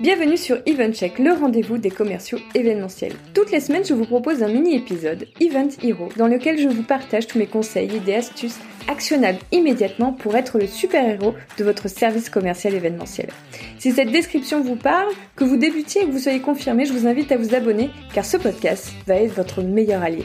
Bienvenue sur EventCheck, le rendez-vous des commerciaux événementiels. Toutes les semaines, je vous propose un mini-épisode, Event Hero, dans lequel je vous partage tous mes conseils, idées, astuces actionnables immédiatement pour être le super-héros de votre service commercial événementiel. Si cette description vous parle, que vous débutiez et que vous soyez confirmé, je vous invite à vous abonner car ce podcast va être votre meilleur allié.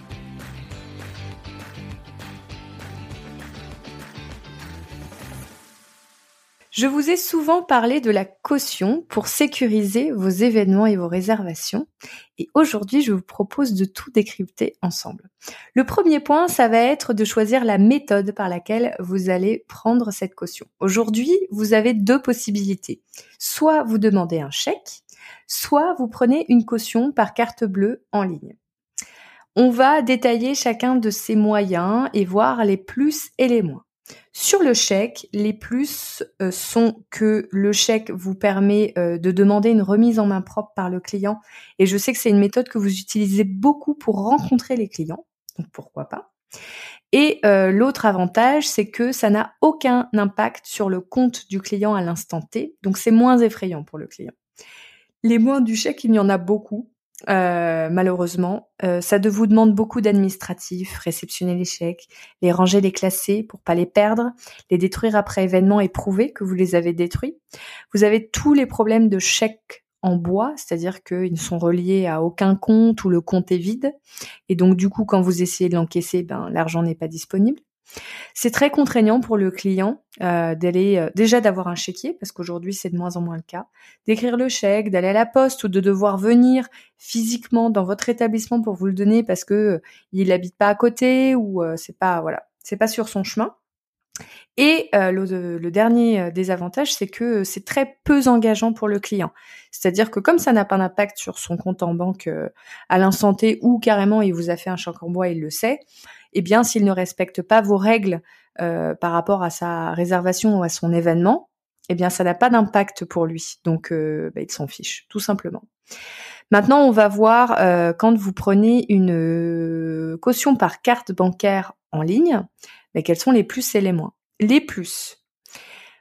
Je vous ai souvent parlé de la caution pour sécuriser vos événements et vos réservations. Et aujourd'hui, je vous propose de tout décrypter ensemble. Le premier point, ça va être de choisir la méthode par laquelle vous allez prendre cette caution. Aujourd'hui, vous avez deux possibilités. Soit vous demandez un chèque, soit vous prenez une caution par carte bleue en ligne. On va détailler chacun de ces moyens et voir les plus et les moins. Sur le chèque, les plus euh, sont que le chèque vous permet euh, de demander une remise en main propre par le client. Et je sais que c'est une méthode que vous utilisez beaucoup pour rencontrer les clients. Donc pourquoi pas. Et euh, l'autre avantage, c'est que ça n'a aucun impact sur le compte du client à l'instant T. Donc c'est moins effrayant pour le client. Les moins du chèque, il y en a beaucoup. Euh, malheureusement. Euh, ça de vous demande beaucoup d'administratifs, réceptionner les chèques, les ranger, les classer pour pas les perdre, les détruire après événement et prouver que vous les avez détruits. Vous avez tous les problèmes de chèques en bois, c'est-à-dire qu'ils ne sont reliés à aucun compte ou le compte est vide. Et donc du coup, quand vous essayez de l'encaisser, ben l'argent n'est pas disponible. C'est très contraignant pour le client euh, d'aller euh, déjà d'avoir un chéquier parce qu'aujourd'hui c'est de moins en moins le cas, d'écrire le chèque, d'aller à la poste ou de devoir venir physiquement dans votre établissement pour vous le donner parce que euh, il habite pas à côté ou c'est pas voilà, c'est pas sur son chemin. Et le, le, dernier désavantage, c'est que c'est très peu engageant pour le client. C'est-à-dire que comme ça n'a pas d'impact sur son compte en banque à l'instant T ou carrément il vous a fait un chèque en bois, il le sait, eh bien, s'il ne respecte pas vos règles euh, par rapport à sa réservation ou à son événement, eh bien, ça n'a pas d'impact pour lui. Donc, euh, bah, il s'en fiche, tout simplement. Maintenant, on va voir euh, quand vous prenez une caution par carte bancaire en ligne, quels sont les plus et les moins. Les plus.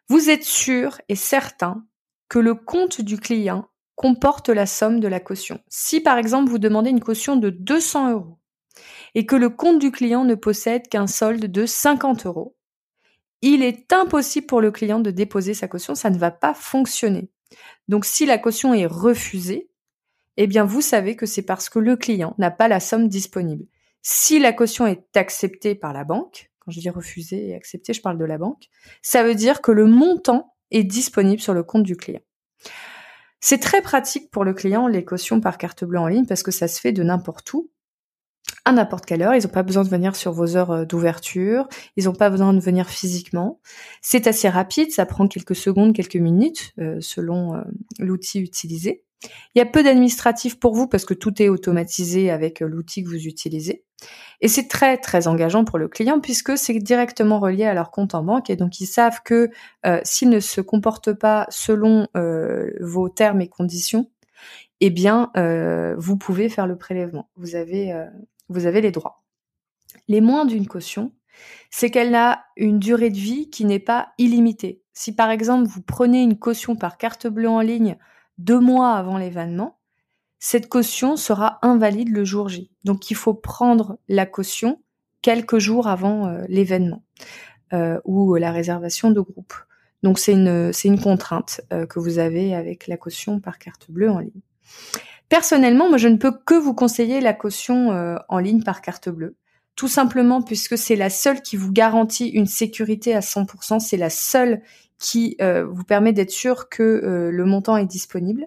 Vous êtes sûr et certain que le compte du client comporte la somme de la caution. Si par exemple vous demandez une caution de 200 euros et que le compte du client ne possède qu'un solde de 50 euros, il est impossible pour le client de déposer sa caution, ça ne va pas fonctionner. Donc si la caution est refusée, eh bien vous savez que c'est parce que le client n'a pas la somme disponible. Si la caution est acceptée par la banque, quand je dis refusée et acceptée, je parle de la banque, ça veut dire que le montant est disponible sur le compte du client. C'est très pratique pour le client les cautions par carte bleue en ligne parce que ça se fait de n'importe où à n'importe quelle heure. Ils n'ont pas besoin de venir sur vos heures euh, d'ouverture. Ils n'ont pas besoin de venir physiquement. C'est assez rapide. Ça prend quelques secondes, quelques minutes euh, selon euh, l'outil utilisé. Il y a peu d'administratifs pour vous parce que tout est automatisé avec l'outil que vous utilisez. Et c'est très très engageant pour le client puisque c'est directement relié à leur compte en banque et donc ils savent que s'ils ne se comportent pas selon vos termes et conditions, eh bien vous pouvez faire le prélèvement. Vous avez vous avez les droits. Les moins d'une caution, c'est qu'elle a une durée de vie qui n'est pas illimitée. Si par exemple vous prenez une caution par carte bleue en ligne deux mois avant l'événement, cette caution sera invalide le jour J. Donc il faut prendre la caution quelques jours avant euh, l'événement euh, ou la réservation de groupe. Donc c'est une, contrainte euh, que vous avez avec la caution par carte bleue en ligne. Personnellement, moi, je ne peux que vous conseiller la caution euh, en ligne par carte bleue. Tout simplement puisque c'est la seule qui vous garantit une sécurité à 100%. C'est la seule qui euh, vous permet d'être sûr que euh, le montant est disponible.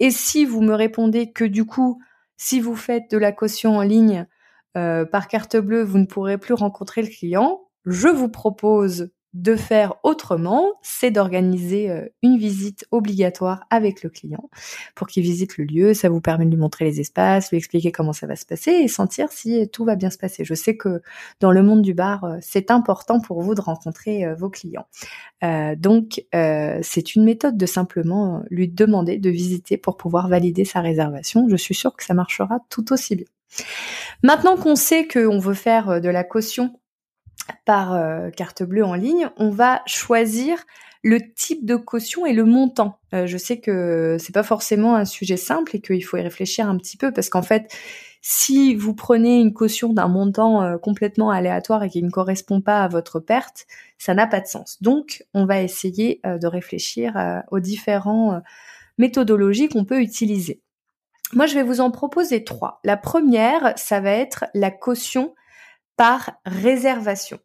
Et si vous me répondez que du coup, si vous faites de la caution en ligne par carte bleue, vous ne pourrez plus rencontrer le client, je vous propose de faire autrement, c'est d'organiser euh, une visite obligatoire avec le client pour qu'il visite le lieu. Ça vous permet de lui montrer les espaces, lui expliquer comment ça va se passer et sentir si tout va bien se passer. Je sais que dans le monde du bar, euh, c'est important pour vous de rencontrer euh, vos clients. donc, c'est une méthode de simplement lui demander de visiter pour pouvoir valider sa réservation. Je suis sûre que ça marchera tout aussi bien. Maintenant qu'on sait qu'on veut faire de la caution par euh, carte bleue en ligne, on va choisir le type de caution et le montant. Euh, je sais que c'est pas forcément un sujet simple et qu'il faut y réfléchir un petit peu parce qu'en fait, si vous prenez une caution d'un montant euh, complètement aléatoire et qui ne correspond pas à votre perte, ça n'a pas de sens. Donc, on va essayer de réfléchir aux différents méthodologies qu'on peut utiliser. Moi, je vais vous en proposer trois. La première, ça va être la caution par réservation.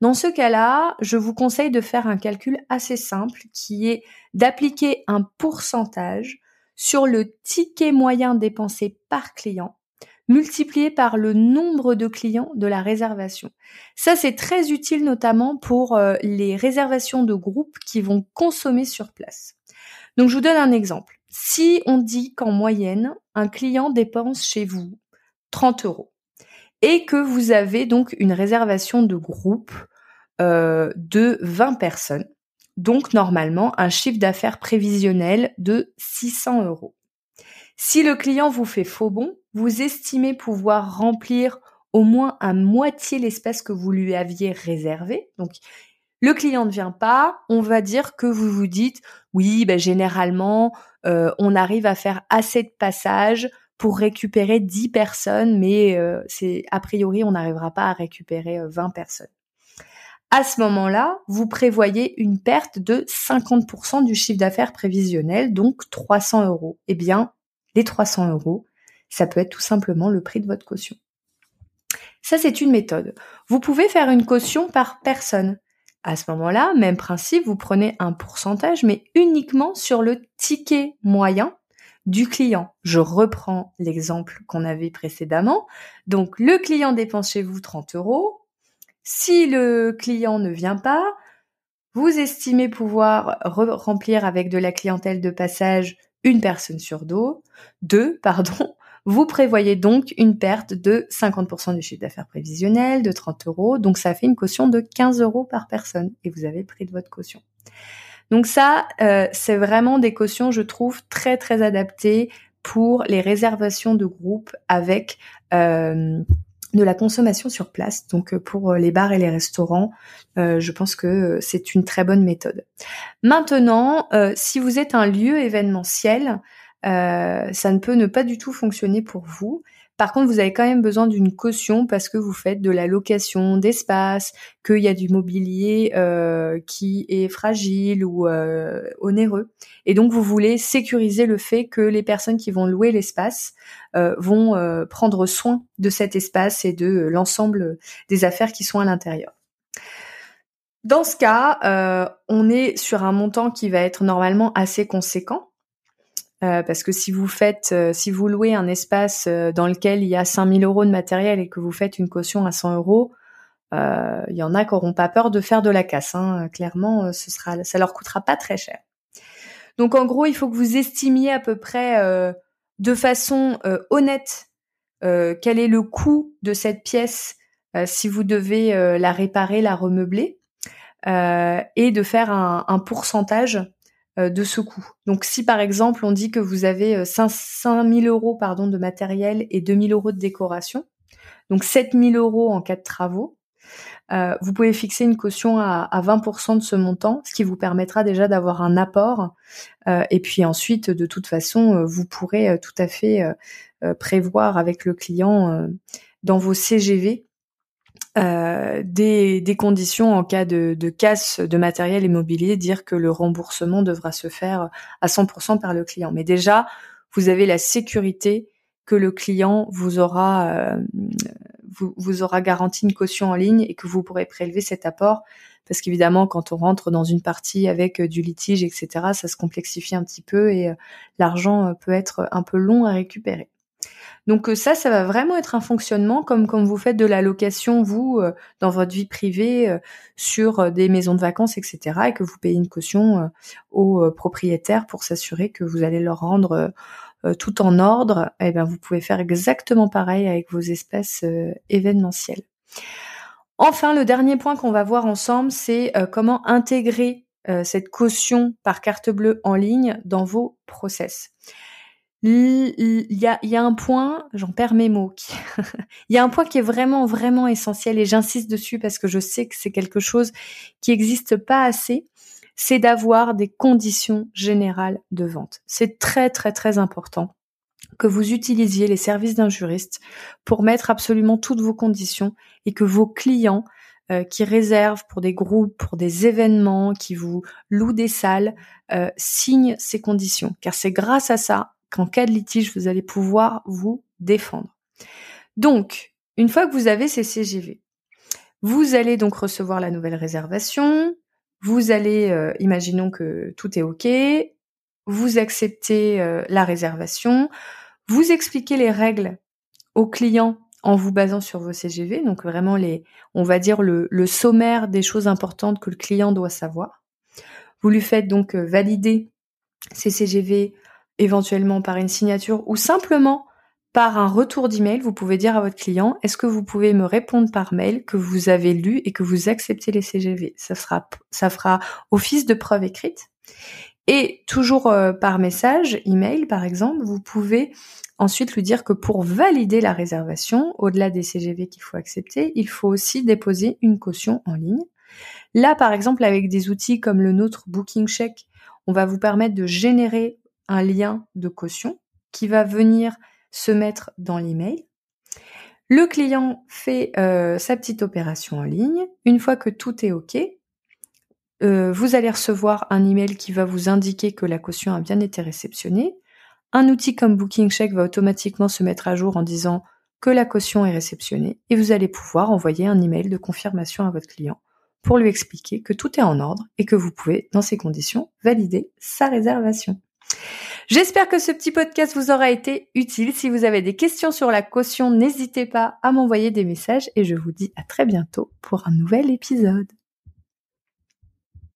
Dans ce cas-là, je vous conseille de faire un calcul assez simple qui est d'appliquer un pourcentage sur le ticket moyen dépensé par client multiplié par le nombre de clients de la réservation. Ça, c'est très utile notamment pour euh, les réservations de groupes qui vont consommer sur place. Donc, je vous donne un exemple. Si on dit qu'en moyenne, un client dépense chez vous 30 euros, et que vous avez donc une réservation de groupe euh, de 20 personnes. Donc normalement un chiffre d'affaires prévisionnel de 600 euros. Si le client vous fait faux bon, vous estimez pouvoir remplir au moins à moitié l'espace que vous lui aviez réservé. Donc le client ne vient pas, on va dire que vous vous dites oui, ben, généralement euh, on arrive à faire assez de passages pour récupérer 10 personnes, mais euh, c'est a priori on n'arrivera pas à récupérer 20 euh, personnes. À ce moment-là, vous prévoyez une perte de 50% du chiffre d'affaires prévisionnel, donc 300 euros. Eh bien, les 300 euros, ça peut être tout simplement le prix de votre caution. Ça, c'est une méthode. Vous pouvez faire une caution par personne. À ce moment-là, même principe, vous prenez un pourcentage, mais uniquement sur le ticket moyen du client. Je reprends l'exemple qu'on avait précédemment. Donc, le client dépense chez vous 30 euros. Si le client ne vient pas, vous estimez pouvoir remplir avec de la clientèle de passage une personne sur deux, deux, pardon. Vous prévoyez donc une perte de 50% du chiffre d'affaires prévisionnel, de 30 euros. Donc, ça fait une caution de 15 euros par personne et vous avez le prix de votre caution. Donc ça, euh, c'est vraiment des cautions, je trouve, très très adaptées pour les réservations de groupe avec euh, de la consommation sur place. Donc euh, pour les bars et les restaurants, je pense que c'est une très bonne méthode. Maintenant, si vous êtes un lieu événementiel, ça ne peut ne pas du tout fonctionner pour vous. Par contre, vous avez quand même besoin d'une caution parce que vous faites de la location d'espace, qu'il y a du mobilier euh, qui est fragile ou euh, onéreux. Et donc, vous voulez sécuriser le fait que les personnes qui vont louer l'espace euh, vont prendre soin de cet espace et de l'ensemble des affaires qui sont à l'intérieur. Dans ce cas, on est sur un montant qui va être normalement assez conséquent euh, parce que si vous faites, euh, si vous louez un espace euh, dans lequel il y a 5000 euros de matériel et que vous faites une caution à 100 euros, il y en a qui n'auront pas peur de faire de la casse. Hein. Clairement, ce sera, ça leur coûtera pas très cher. Donc en gros, il faut que vous estimiez à peu près de façon honnête quel est le coût de cette pièce si vous devez la réparer, la remeubler, et de faire un, pourcentage de ce coût. Donc si par exemple on dit que vous avez 5, euh, 000 euros pardon, de matériel et 2 000 euros de décoration, donc 7 000 euros en cas de travaux, euh, vous pouvez fixer une caution à, 20% de ce montant, ce qui vous permettra déjà d'avoir un apport. et puis ensuite, de toute façon, vous pourrez tout à fait prévoir avec le client dans vos CGV euh, des, conditions en cas de, de, casse de matériel immobilier, dire que le remboursement devra se faire à 100% par le client. Mais déjà, vous avez la sécurité que le client vous aura euh, vous, vous, aura garanti une caution en ligne et que vous pourrez prélever cet apport. Parce qu'évidemment, quand on rentre dans une partie avec euh, du litige, etc., ça se complexifie un petit peu et l'argent peut être un peu long à récupérer. Donc euh, ça, ça va vraiment être un fonctionnement comme vous faites de la location vous euh, dans votre vie privée euh, sur des maisons de vacances, etc. et que vous payez une caution aux propriétaires pour s'assurer que vous allez leur rendre tout en ordre. Eh bien vous pouvez faire exactement pareil avec vos espèces événementielles. Enfin, le dernier point qu'on va voir ensemble, c'est comment intégrer cette caution par carte bleue en ligne dans vos process il y a, un point, j'en perds mes mots, il y a un point qui est vraiment, vraiment essentiel et j'insiste dessus parce que je sais que c'est quelque chose qui n'existe pas assez, c'est d'avoir des conditions générales de vente. C'est très, très, très important que vous utilisiez les services d'un juriste pour mettre absolument toutes vos conditions et que vos clients euh, qui réservent pour des groupes, pour des événements, qui vous louent des salles, euh, signent ces conditions. Car c'est grâce à ça qu'en cas de litige, vous allez pouvoir vous défendre. Donc, une fois que vous avez ces CGV, vous allez donc recevoir la nouvelle réservation, vous allez, euh, imaginons que tout est OK, vous acceptez euh, la réservation, vous expliquez les règles au client en vous basant sur vos CGV, donc vraiment les, on va dire le, le sommaire des choses importantes que le client doit savoir. Vous lui faites donc euh, valider ces CGV éventuellement par une signature ou simplement par un retour d'email, vous pouvez dire à votre client, est-ce que vous pouvez me répondre par mail que vous avez lu et que vous acceptez les CGV Ça sera, ça fera office de preuve écrite. Et toujours euh, par message, email par exemple, vous pouvez ensuite lui dire que pour valider la réservation, au-delà des CGV qu'il faut accepter, il faut aussi déposer une caution en ligne. Là, par exemple, avec des outils comme le nôtre Booking Check, on va vous permettre de générer un lien de caution qui va venir se mettre dans l'email. Le client fait euh, sa petite opération en ligne. Une fois que tout est OK, euh, vous allez recevoir un email qui va vous indiquer que la caution a bien été réceptionnée. Un outil comme Booking Check va automatiquement se mettre à jour en disant que la caution est réceptionnée et vous allez pouvoir envoyer un email de confirmation à votre client pour lui expliquer que tout est en ordre et que vous pouvez, dans ces conditions, valider sa réservation. J'espère que ce petit podcast vous aura été utile. Si vous avez des questions sur la caution, n'hésitez pas à m'envoyer des messages et je vous dis à très bientôt pour un nouvel épisode.